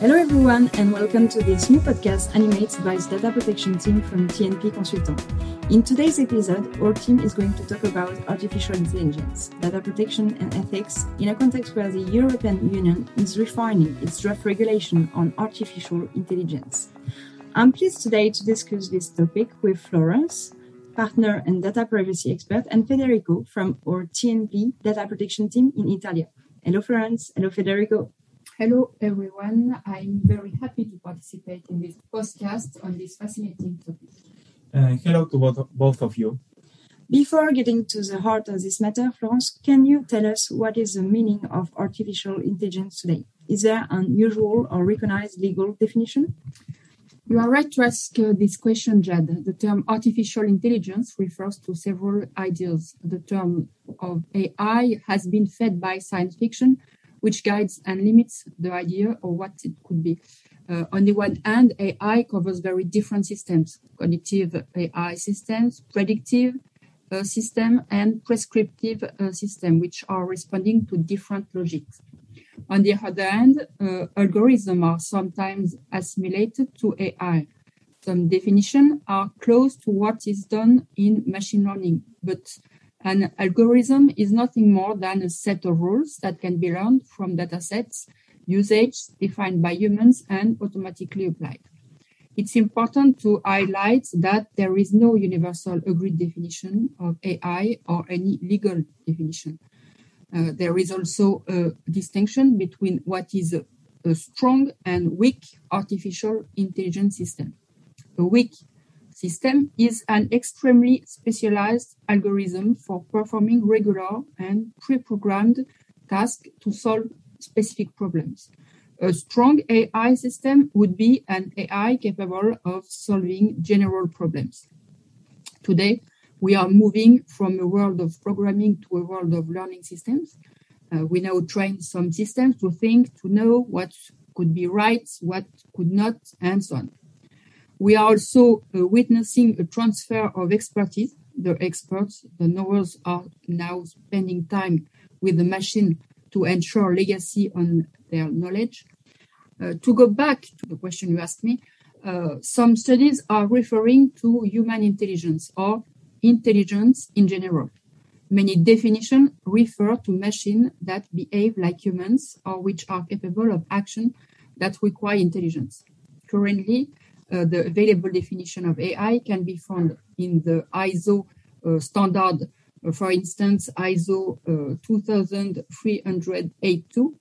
Hello everyone and welcome to this new podcast animated by the data protection team from TNP Consultant. In today's episode, our team is going to talk about artificial intelligence, data protection and ethics in a context where the European Union is refining its draft regulation on artificial intelligence. I'm pleased today to discuss this topic with Florence, partner and data privacy expert, and Federico from our TNP data protection team in Italy. Hello Florence, hello Federico. Hello, everyone. I'm very happy to participate in this podcast on this fascinating topic. Uh, hello to both, both of you. Before getting to the heart of this matter, Florence, can you tell us what is the meaning of artificial intelligence today? Is there an usual or recognized legal definition? You are right to ask uh, this question, Jad. The term artificial intelligence refers to several ideas. The term of AI has been fed by science fiction which guides and limits the idea of what it could be. Uh, on the one hand, AI covers very different systems, cognitive AI systems, predictive uh, system, and prescriptive uh, system, which are responding to different logics. On the other hand, uh, algorithms are sometimes assimilated to AI. Some definitions are close to what is done in machine learning, but an algorithm is nothing more than a set of rules that can be learned from datasets, usage defined by humans and automatically applied. It's important to highlight that there is no universal agreed definition of AI or any legal definition. Uh, there is also a distinction between what is a, a strong and weak artificial intelligence system. A weak system is an extremely specialized algorithm for performing regular and pre-programmed tasks to solve specific problems. A strong AI system would be an AI capable of solving general problems. Today, we are moving from a world of programming to a world of learning systems. Uh, we now train some systems to think, to know what could be right, what could not, and so on. We are also uh, witnessing a transfer of expertise. The experts, the knowers, are now spending time with the machine to ensure legacy on their knowledge. Uh, to go back to the question you asked me, uh, some studies are referring to human intelligence or intelligence in general. Many definitions refer to machines that behave like humans or which are capable of action that require intelligence. Currently, uh, the available definition of AI can be found in the ISO uh, standard, uh, for instance, ISO 2382,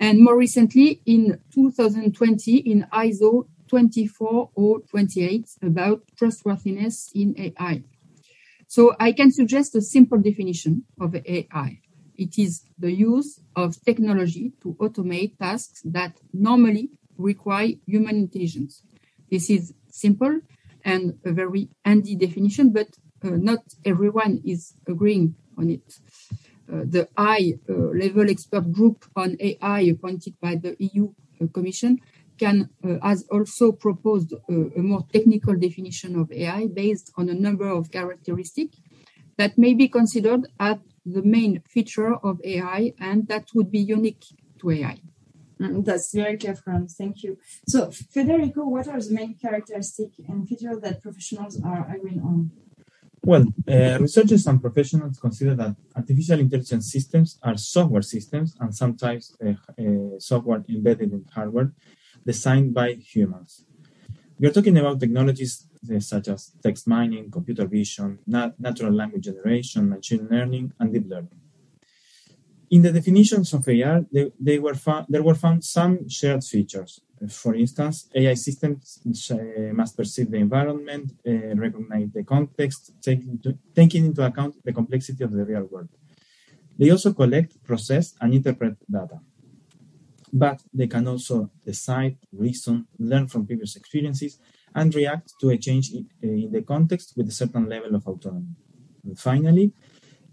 and more recently in 2020 in ISO 24028 about trustworthiness in AI. So I can suggest a simple definition of AI. It is the use of technology to automate tasks that normally require human intelligence. This is simple and a very handy definition, but uh, not everyone is agreeing on it. Uh, the high uh, level expert group on AI appointed by the EU uh, Commission can uh, has also proposed a more technical definition of AI based on a number of characteristics that may be considered as the main feature of AI and that would be unique to AI. Mm, that's very clear, Franz. Thank you. So, Federico, what are the main characteristics and features that professionals are agreeing on? Well, uh, researchers and professionals consider that artificial intelligence systems are software systems and sometimes uh, uh, software embedded in hardware designed by humans. We are talking about technologies uh, such as text mining, computer vision, nat- natural language generation, machine learning, and deep learning. In the definitions of AI, they, they were found, there were found some shared features. For instance, AI systems uh, must perceive the environment, uh, recognize the context, taking into, taking into account the complexity of the real world. They also collect, process, and interpret data. But they can also decide, reason, learn from previous experiences, and react to a change in, uh, in the context with a certain level of autonomy. And finally,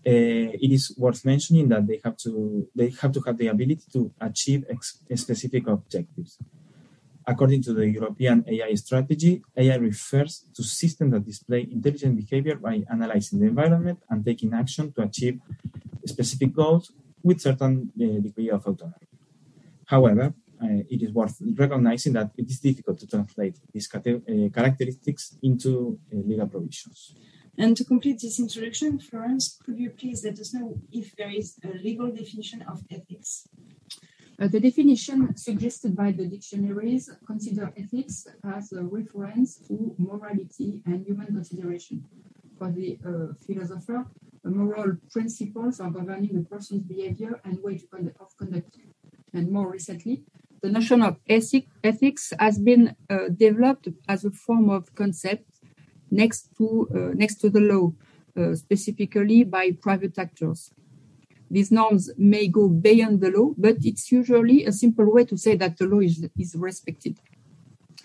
it is worth mentioning that they have to they have to have the ability to achieve ex- specific objectives. According to the European AI strategy, AI refers to systems that display intelligent behavior by analyzing the environment and taking action to achieve specific goals with certain uh, degree of autonomy. However, uh, it is worth recognizing that it is difficult to translate these uh, characteristics into uh, legal provisions. And to complete this introduction, Florence, could you please let us know if there is a legal definition of ethics? Uh, the definition suggested by the dictionaries consider ethics as a reference to morality and human consideration. For the uh, philosopher, moral principles are governing a person's behavior and way of conduct. And more recently, the notion of ethic, ethics has been uh, developed as a form of concept next to, uh, next to the law, uh, specifically by private actors. These norms may go beyond the law, but it's usually a simple way to say that the law is, is respected.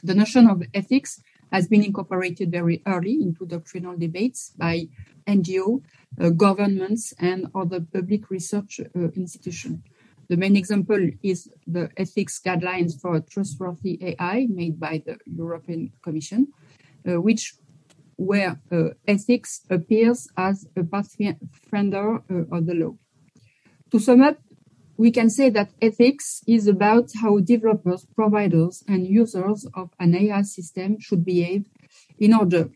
The notion of ethics has been incorporated very early into doctrinal debates by NGO, uh, governments, and other public research uh, institutions. The main example is the ethics guidelines for trustworthy AI made by the European Commission, uh, which where uh, ethics appears as a pathfinder uh, of the law. To sum up, we can say that ethics is about how developers, providers, and users of an AI system should behave in order to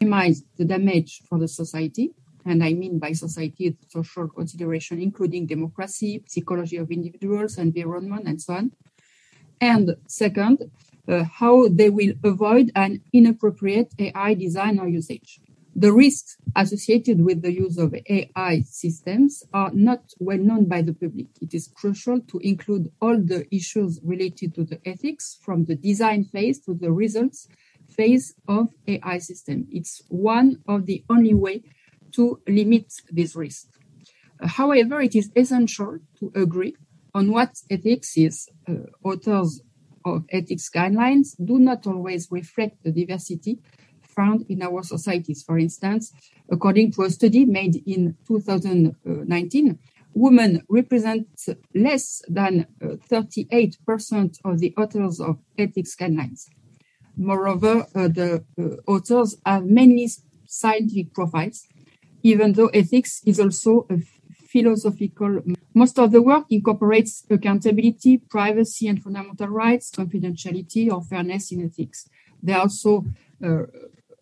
minimize the damage for the society. And I mean by society, the social consideration, including democracy, psychology of individuals, environment, and so on. And second, uh, how they will avoid an inappropriate AI design or usage. The risks associated with the use of AI systems are not well known by the public. It is crucial to include all the issues related to the ethics from the design phase to the results phase of AI system. It's one of the only way to limit this risk. However, it is essential to agree on what ethics is. Uh, authors of ethics guidelines do not always reflect the diversity found in our societies. For instance, according to a study made in 2019, women represent less than 38% uh, of the authors of ethics guidelines. Moreover, uh, the uh, authors have many scientific profiles, even though ethics is also a philosophical. Most of the work incorporates accountability, privacy and fundamental rights, confidentiality, or fairness in ethics. There are also uh,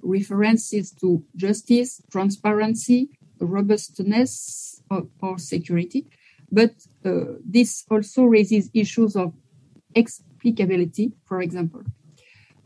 references to justice, transparency, robustness, or, security. But uh, this also raises issues of explicability, for example.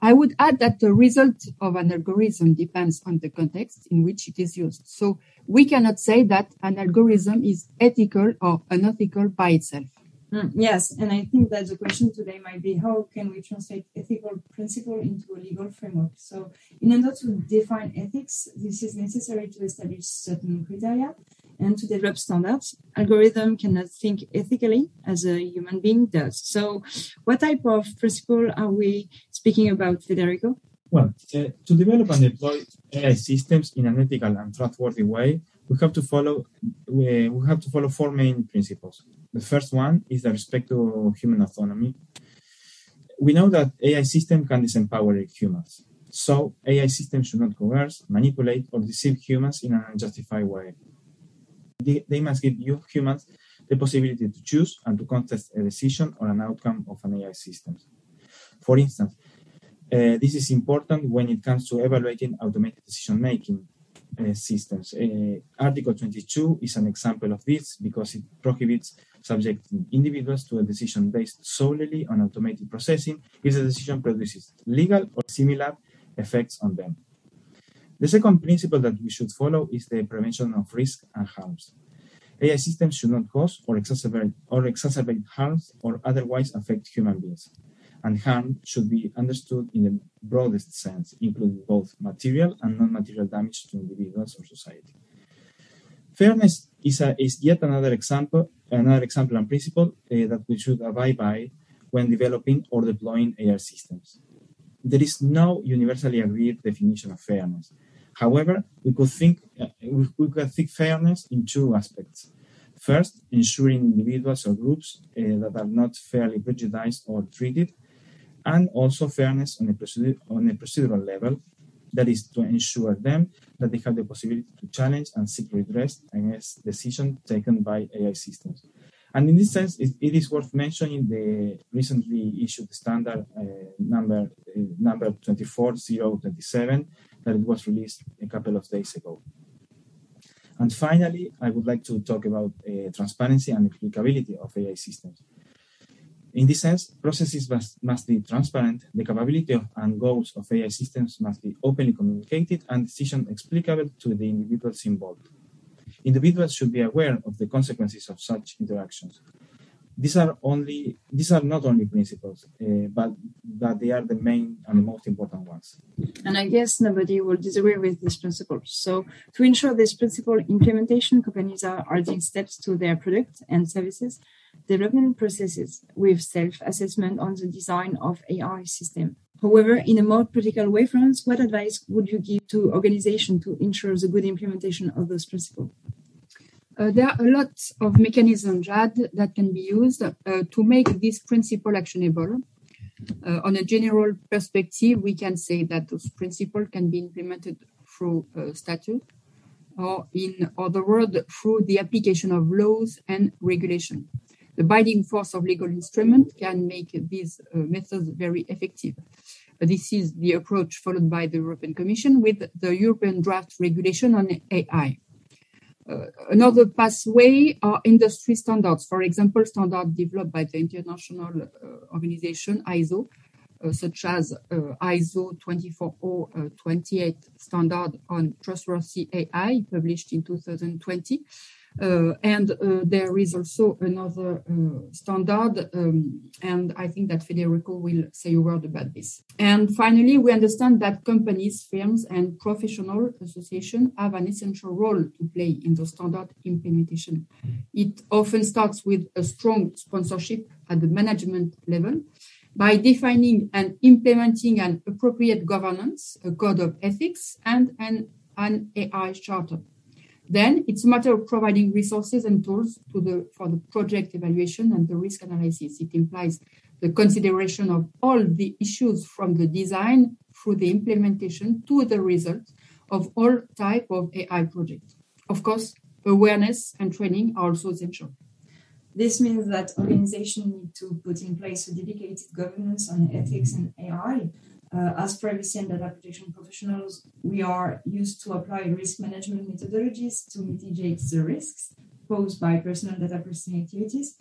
I would add that the result of an algorithm depends on the context in which it is used. So we cannot say that an algorithm is ethical or unethical by itself. Mm, yes, and I think that the question today might be how can we translate ethical principle into a legal framework? So, in order to define ethics, this is necessary to establish certain criteria and to develop standards. Algorithm cannot think ethically as a human being does. So, what type of principle are we speaking about, Federico? Well, uh, to develop and deploy AI systems in an ethical and trustworthy way, we have to follow we, we have to follow four main principles. The first one is the respect to human autonomy. We know that AI system can disempower humans. So AI systems should not coerce, manipulate, or deceive humans in an unjustified way. They, they must give you humans the possibility to choose and to contest a decision or an outcome of an AI system. For instance, uh, this is important when it comes to evaluating automated decision making uh, systems. Uh, Article 22 is an example of this because it prohibits subjecting individuals to a decision based solely on automated processing if the decision produces legal or similar effects on them. The second principle that we should follow is the prevention of risk and harms. AI systems should not cause or exacerbate, or exacerbate harms or otherwise affect human beings and harm should be understood in the broadest sense, including both material and non-material damage to individuals or society. Fairness is, a, is yet another example, another example and principle uh, that we should abide by when developing or deploying AI systems. There is no universally agreed definition of fairness. However, we could think uh, we could think fairness in two aspects. First, ensuring individuals or groups uh, that are not fairly prejudiced or treated and also fairness on a, on a procedural level, that is to ensure them that they have the possibility to challenge and seek redress against decisions taken by AI systems. And in this sense, it, it is worth mentioning the recently issued standard uh, number uh, number 24027 that it was released a couple of days ago. And finally, I would like to talk about uh, transparency and applicability of AI systems. In this sense, processes must, must be transparent, the capability of, and goals of AI systems must be openly communicated, and decisions explicable to the individuals involved. Individuals should be aware of the consequences of such interactions. These are only these are not only principles, uh, but but they are the main and the most important ones. And I guess nobody will disagree with these principles. So to ensure this principle implementation, companies are adding steps to their product and services development processes with self-assessment on the design of AI system. However, in a more practical way, France, what advice would you give to organizations to ensure the good implementation of those principles? Uh, there are a lot of mechanisms, that can be used uh, to make this principle actionable. Uh, on a general perspective, we can say that those principles can be implemented through statute, or in other words, through the application of laws and regulation. The binding force of legal instrument can make these uh, methods very effective. Uh, this is the approach followed by the European Commission with the European draft regulation on AI. Uh, another pathway are industry standards, for example, standards developed by the international uh, organization ISO, uh, such as ISO 24028 standard on trustworthy AI, published in 2020, uh, and uh, there is also another uh, standard, um, and I think that Federico will say a word about this. And finally, we understand that companies, firms, and professional associations have an essential role to play in the standard implementation. It often starts with a strong sponsorship at the management level by defining and implementing an appropriate governance, a code of ethics, and an, an AI charter. Then it's a matter of providing resources and tools to the, for the project evaluation and the risk analysis. It implies the consideration of all the issues from the design through the implementation to the result of all type of AI projects. Of course, awareness and training are also essential. This means that organizations need to put in place a dedicated governance on ethics and AI uh, as privacy and data protection professionals, we are used to apply risk management methodologies to mitigate the risks posed by personal data processing activities.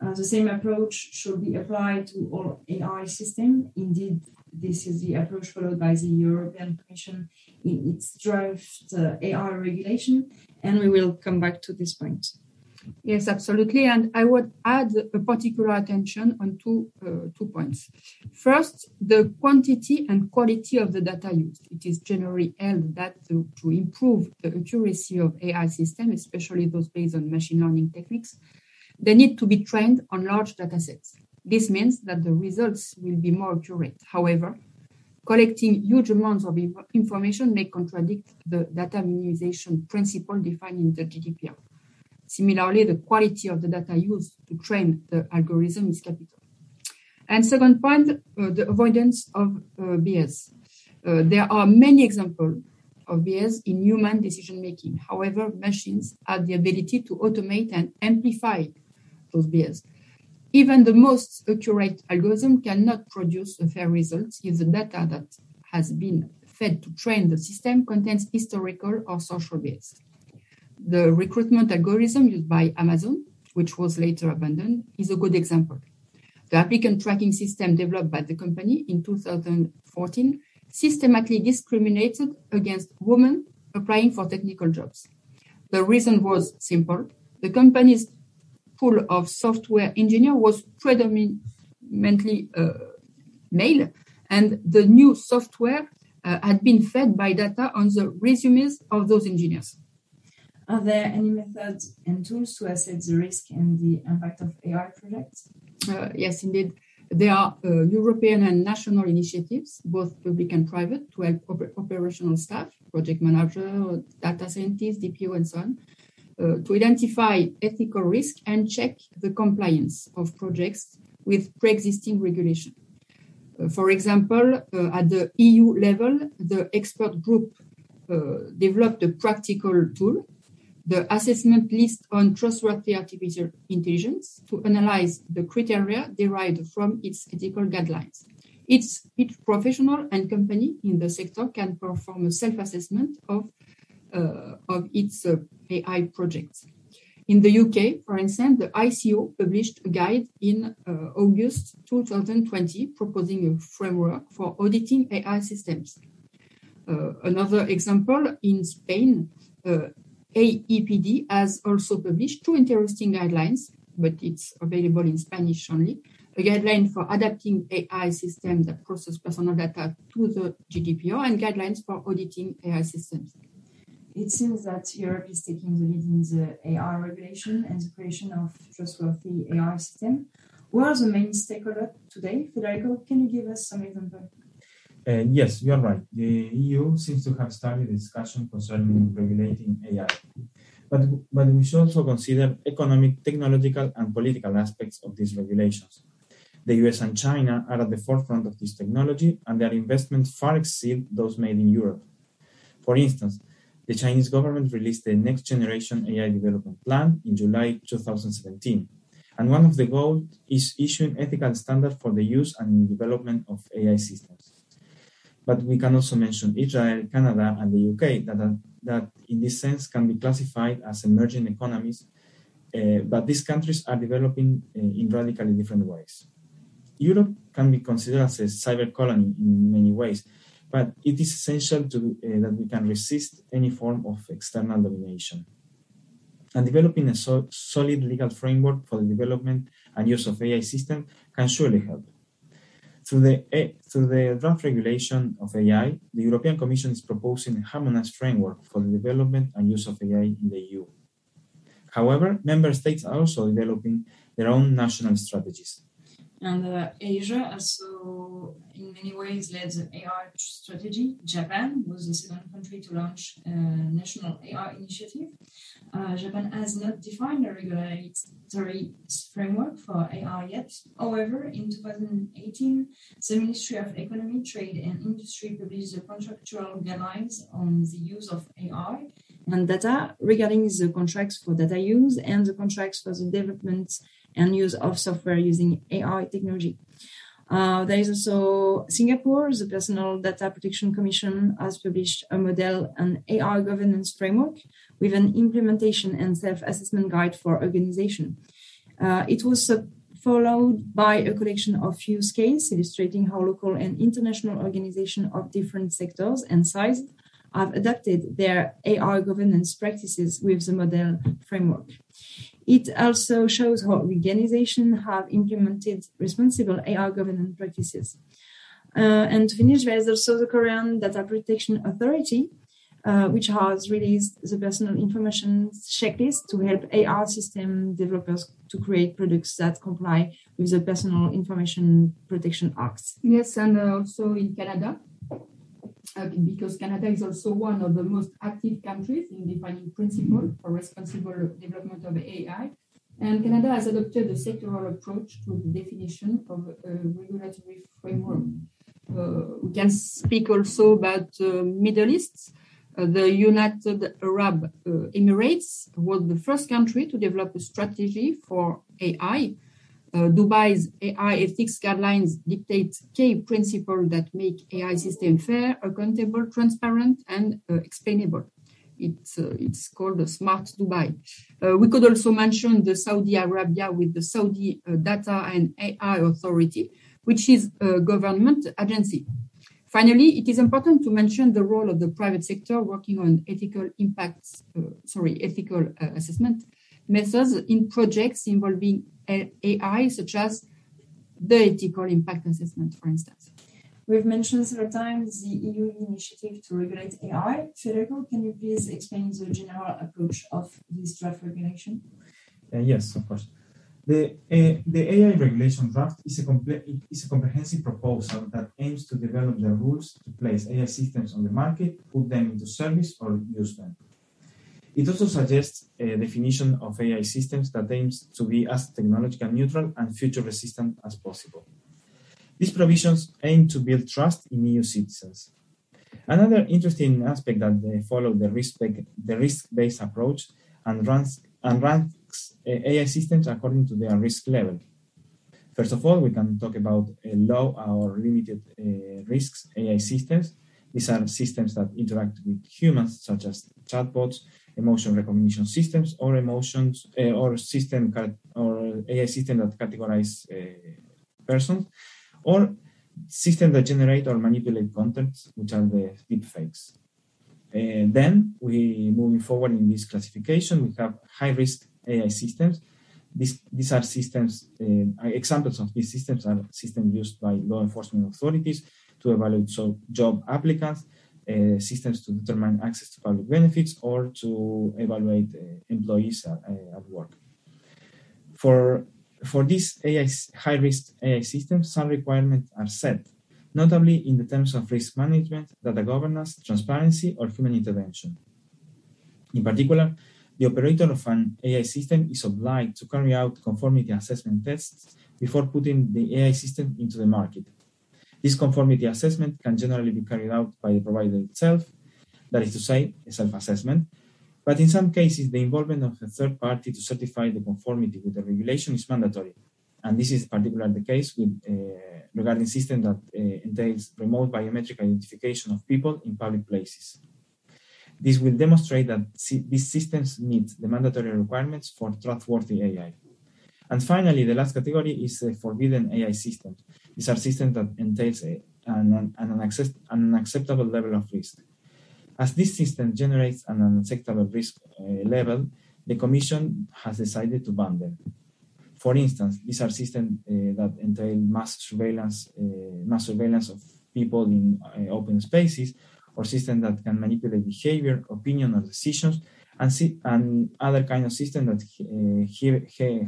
Uh, the same approach should be applied to all AI systems. Indeed, this is the approach followed by the European Commission in its draft uh, AI regulation, and we will come back to this point. Yes, absolutely. And I would add a particular attention on two, uh, two points. First, the quantity and quality of the data used. It is generally held that to, to improve the accuracy of AI systems, especially those based on machine learning techniques, they need to be trained on large data sets. This means that the results will be more accurate. However, collecting huge amounts of information may contradict the data minimization principle defined in the GDPR. Similarly, the quality of the data used to train the algorithm is capital. And second point, uh, the avoidance of uh, bias. Uh, there are many examples of bias in human decision making. However, machines have the ability to automate and amplify those bias. Even the most accurate algorithm cannot produce a fair result if the data that has been fed to train the system contains historical or social bias. The recruitment algorithm used by Amazon, which was later abandoned, is a good example. The applicant tracking system developed by the company in 2014 systematically discriminated against women applying for technical jobs. The reason was simple. The company's pool of software engineers was predominantly uh, male, and the new software uh, had been fed by data on the resumes of those engineers. Are there any methods and tools to assess the risk and the impact of AI projects? Uh, yes, indeed. There are uh, European and national initiatives, both public and private, to help op- operational staff, project manager, data scientists, DPO, and so on, uh, to identify ethical risk and check the compliance of projects with pre-existing regulation. Uh, for example, uh, at the EU level, the expert group uh, developed a practical tool the assessment list on trustworthy artificial intelligence to analyze the criteria derived from its ethical guidelines. Each, each professional and company in the sector can perform a self-assessment of, uh, of its uh, AI projects. In the UK, for instance, the ICO published a guide in uh, August 2020 proposing a framework for auditing AI systems. Uh, another example, in Spain, uh, AEPD has also published two interesting guidelines, but it's available in Spanish only. A guideline for adapting AI systems that process personal data to the GDPR and guidelines for auditing AI systems. It seems that Europe is taking the lead in the AI regulation and the creation of trustworthy AI system. Who are the main stakeholders today? Federico, can you give us some examples? Uh, yes, you are right. The EU seems to have started a discussion concerning regulating AI. But, but we should also consider economic, technological, and political aspects of these regulations. The US and China are at the forefront of this technology, and their investments far exceed those made in Europe. For instance, the Chinese government released the Next Generation AI Development Plan in July 2017. And one of the goals is issuing ethical standards for the use and development of AI systems. But we can also mention Israel, Canada, and the UK that, are, that in this sense can be classified as emerging economies, uh, but these countries are developing uh, in radically different ways. Europe can be considered as a cyber colony in many ways, but it is essential to, uh, that we can resist any form of external domination. And developing a so solid legal framework for the development and use of AI systems can surely help. Through the, eh, through the draft regulation of AI, the European Commission is proposing a harmonized framework for the development and use of AI in the EU. However, member states are also developing their own national strategies. And uh, Asia also, in many ways, led the AI strategy. Japan was the second country to launch a national AI initiative. Uh, Japan has not defined a regulatory framework for AI yet. However, in 2018, the Ministry of Economy, Trade and Industry published the contractual guidelines on the use of AI and data regarding the contracts for data use and the contracts for the development and use of software using AI technology. Uh, there is also Singapore, the Personal Data Protection Commission has published a model and AI governance framework with an implementation and self-assessment guide for organization. Uh, it was uh, followed by a collection of use cases illustrating how local and international organizations of different sectors and size have adapted their AI governance practices with the model framework. It also shows how organizations have implemented responsible AI governance practices. Uh, and to finish, there is also the Korean Data Protection Authority, uh, which has released the personal information checklist to help AI system developers to create products that comply with the Personal Information Protection Act. Yes, and uh, also in Canada, because Canada is also one of the most active countries in defining principles for responsible development of AI. And Canada has adopted a sectoral approach to the definition of a regulatory framework. Uh, we can speak also about uh, Middle East. Uh, the United Arab uh, Emirates was the first country to develop a strategy for AI uh, Dubai's AI ethics guidelines dictate key principles that make AI system fair, accountable, transparent, and uh, explainable. It's, uh, it's called Smart Dubai. Uh, we could also mention the Saudi Arabia with the Saudi uh, Data and AI Authority, which is a government agency. Finally, it is important to mention the role of the private sector working on ethical impacts, uh, sorry, ethical assessment methods in projects involving AI, such as the ethical impact assessment, for instance. We've mentioned several times the EU initiative to regulate AI. Federico, can you please explain the general approach of this draft regulation? Uh, yes, of course. The, uh, the AI regulation draft is a, is a comprehensive proposal that aims to develop the rules to place AI systems on the market, put them into service, or use them. It also suggests a definition of AI systems that aims to be as technologically neutral and future resistant as possible. These provisions aim to build trust in EU citizens. Another interesting aspect that they follow the risk-based approach and ranks, and ranks uh, AI systems according to their risk level. First of all, we can talk about low or limited uh, risks AI systems. These are systems that interact with humans, such as chatbots, emotion recognition systems, or emotions uh, or system or AI system that categorize uh, persons, or systems that generate or manipulate content, which are the deepfakes. Uh, then we moving forward in this classification, we have high risk AI systems. These, these are systems, uh, examples of these systems are systems used by law enforcement authorities to evaluate so job applicants, uh, systems to determine access to public benefits, or to evaluate uh, employees at, uh, at work. For for these AI, high-risk AI systems, some requirements are set, notably in the terms of risk management, data governance, transparency, or human intervention. In particular, the operator of an AI system is obliged to carry out conformity assessment tests before putting the AI system into the market. This conformity assessment can generally be carried out by the provider itself, that is to say, a self-assessment, but in some cases, the involvement of a third party to certify the conformity with the regulation is mandatory. And this is particularly the case with uh, regarding systems that uh, entails remote biometric identification of people in public places. This will demonstrate that these systems meet the mandatory requirements for trustworthy AI. And finally, the last category is uh, forbidden AI systems. These are systems that entails a, an, an, an unacceptable level of risk. As this system generates an unacceptable risk uh, level, the Commission has decided to ban them. For instance, these are systems uh, that entail mass surveillance, uh, mass surveillance of people in open spaces, or systems that can manipulate behavior, opinion, or decisions, and, see, and other kind of systems that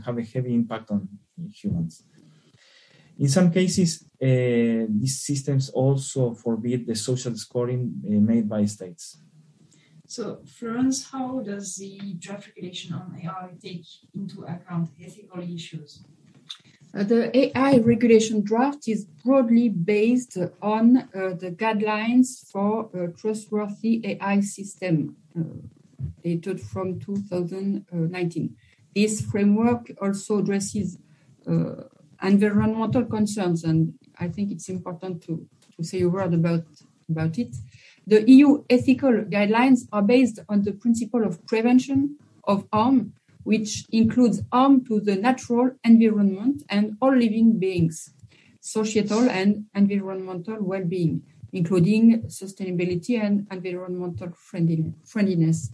have a heavy impact on humans. In some cases, uh, these systems also forbid the social scoring uh, made by states. So, Florence, how does the draft regulation on AI take into account ethical issues? Uh, the AI regulation draft is broadly based on uh, the guidelines for a trustworthy AI system uh, dated from 2019. This framework also addresses uh, environmental concerns, and I think it's important to, to say a word about, about it. The EU ethical guidelines are based on the principle of prevention of harm, which includes harm to the natural environment and all living beings, societal and environmental well being, including sustainability and environmental friendliness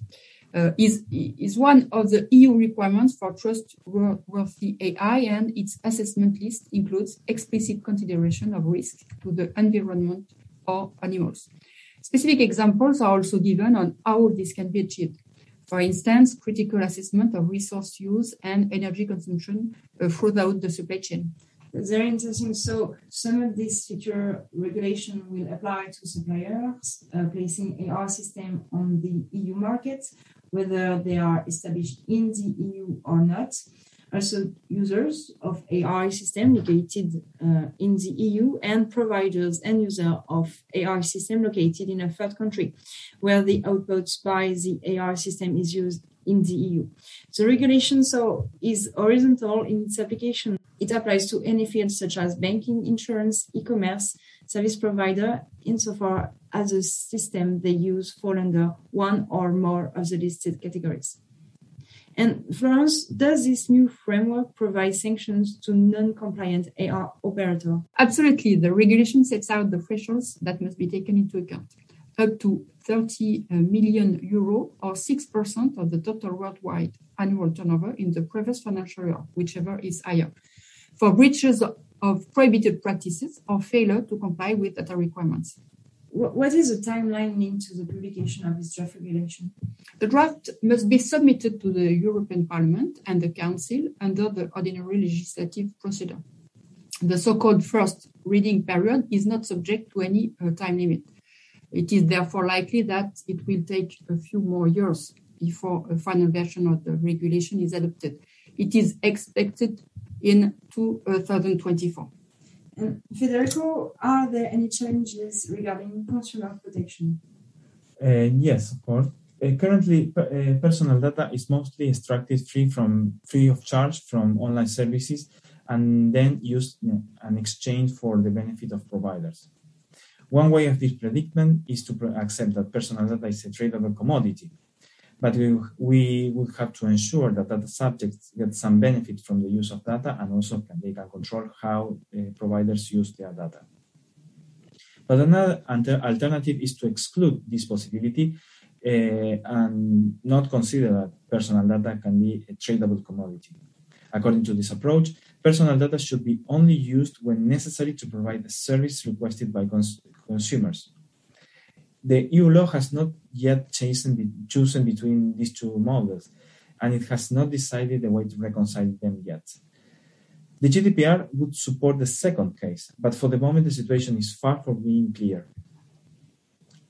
uh, is, is one of the EU requirements for trustworthy AI, and its assessment list includes explicit consideration of risk to the environment or animals. Specific examples are also given on how this can be achieved. For instance, critical assessment of resource use and energy consumption uh, throughout the supply chain. Very interesting. So some of this future regulation will apply to suppliers uh, placing AI system on the EU market, whether they are established in the EU or not. Also, users of AI system located uh, in the EU and providers and user of AI system located in a third country, where the output by the AI system is used in the EU. The regulation so is horizontal in its application. It applies to any field such as banking, insurance, e-commerce, service provider, insofar as the system they use fall under one or more of the listed categories. And Florence, does this new framework provide sanctions to non-compliant AI operator? Absolutely. The regulation sets out the thresholds that must be taken into account. Up to 30 uh, million euro or 6% of the total worldwide annual turnover in the previous financial year, whichever is higher, for breaches of prohibited practices or failure to comply with data requirements. What is the timeline linked to the publication of this draft regulation? The draft must be submitted to the European Parliament and the Council under the ordinary legislative procedure. The so called first reading period is not subject to any uh, time limit. It is therefore likely that it will take a few more years before a final version of the regulation is adopted. It is expected in 2024. And Federico, are there any challenges regarding consumer protection? Uh, yes, of course. Uh, currently, uh, personal data is mostly extracted free from free of charge from online services, and then used in know, and exchanged for the benefit of providers. One way of this predicament is to accept that personal data is a tradable commodity, but we, we would have to ensure that data subjects get some benefit from the use of data and also can, they can control how uh, providers use their data. But another alternative is to exclude this possibility uh, and not consider that personal data can be a tradable commodity. According to this approach, personal data should be only used when necessary to provide the service requested by cons consumers. The EU law has not yet chosen, chosen between these two models, and it has not decided a way to reconcile them yet. The GDPR would support the second case, but for the moment the situation is far from being clear.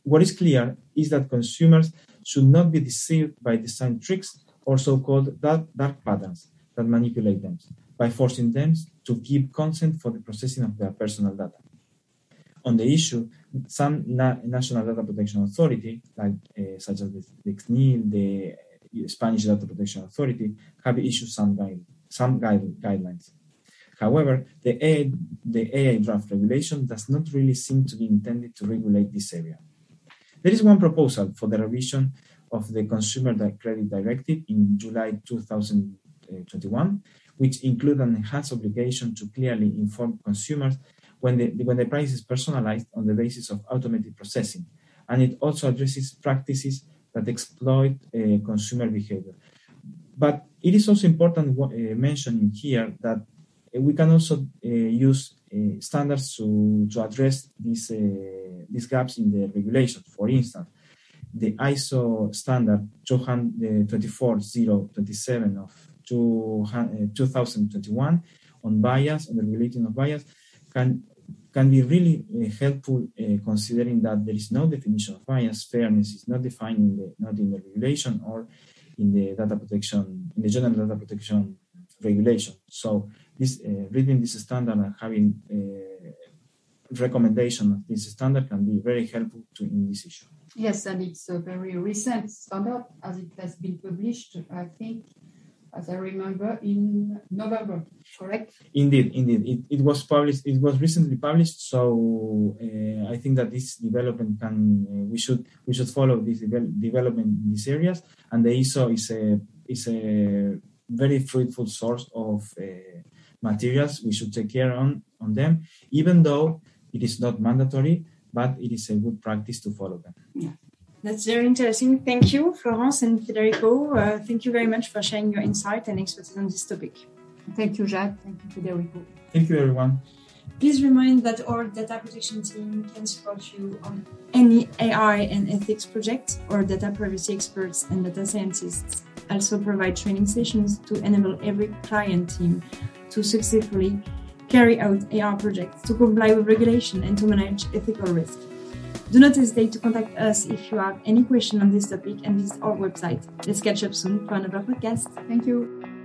What is clear is that consumers should not be deceived by design tricks or so-called dark, dark patterns that manipulate them by forcing them to give consent for the processing of their personal data. On the issue, some na national data protection authority, like uh, such as the, the CNIL, the Spanish Data Protection Authority, have issued some guide, some guide, guidelines. However, the AI, the AI draft regulation does not really seem to be intended to regulate this area. There is one proposal for the revision of the Consumer Credit Directive in July 2021, which include an enhanced obligation to clearly inform consumers when the, when the price is personalized on the basis of automated processing. And it also addresses practices that exploit uh, consumer behavior. But it is also important uh, mentioning here that we can also uh, use uh, standards to, to address these, uh, these gaps in the regulation. For instance, the ISO standard 24027 of 2021 on bias, on the regulating of bias, can can be really uh, helpful uh, considering that there is no definition of bias. Fairness is not defined in the not in the regulation or in the data protection in the general data protection regulation. So this uh, reading this standard and having recommendation of this standard can be very helpful to in this issue. Yes, and it's a very recent standard as it has been published, I think, as I remember, in November, correct? Indeed, indeed. It, it was published, it was recently published, so uh, I think that this development can, uh, we should we should follow this development in these areas, and the ISO is a, is a very fruitful source of uh, materials. We should take care on, on them, even though it is not mandatory, but it is a good practice to follow them. Yeah. That's very interesting. Thank you, Florence and Federico. Uh, thank you very much for sharing your insight and expertise on this topic. Thank you, Jacques. Thank you, Federico. Thank you, everyone. Please remind that our data protection team can support you on any AI and ethics project. Our data privacy experts and data scientists also provide training sessions to enable every client team to successfully carry out AI projects to comply with regulation and to manage ethical risk. Do not hesitate to contact us if you have any question on this topic and visit our website. Let's catch up soon for another podcast. Thank you.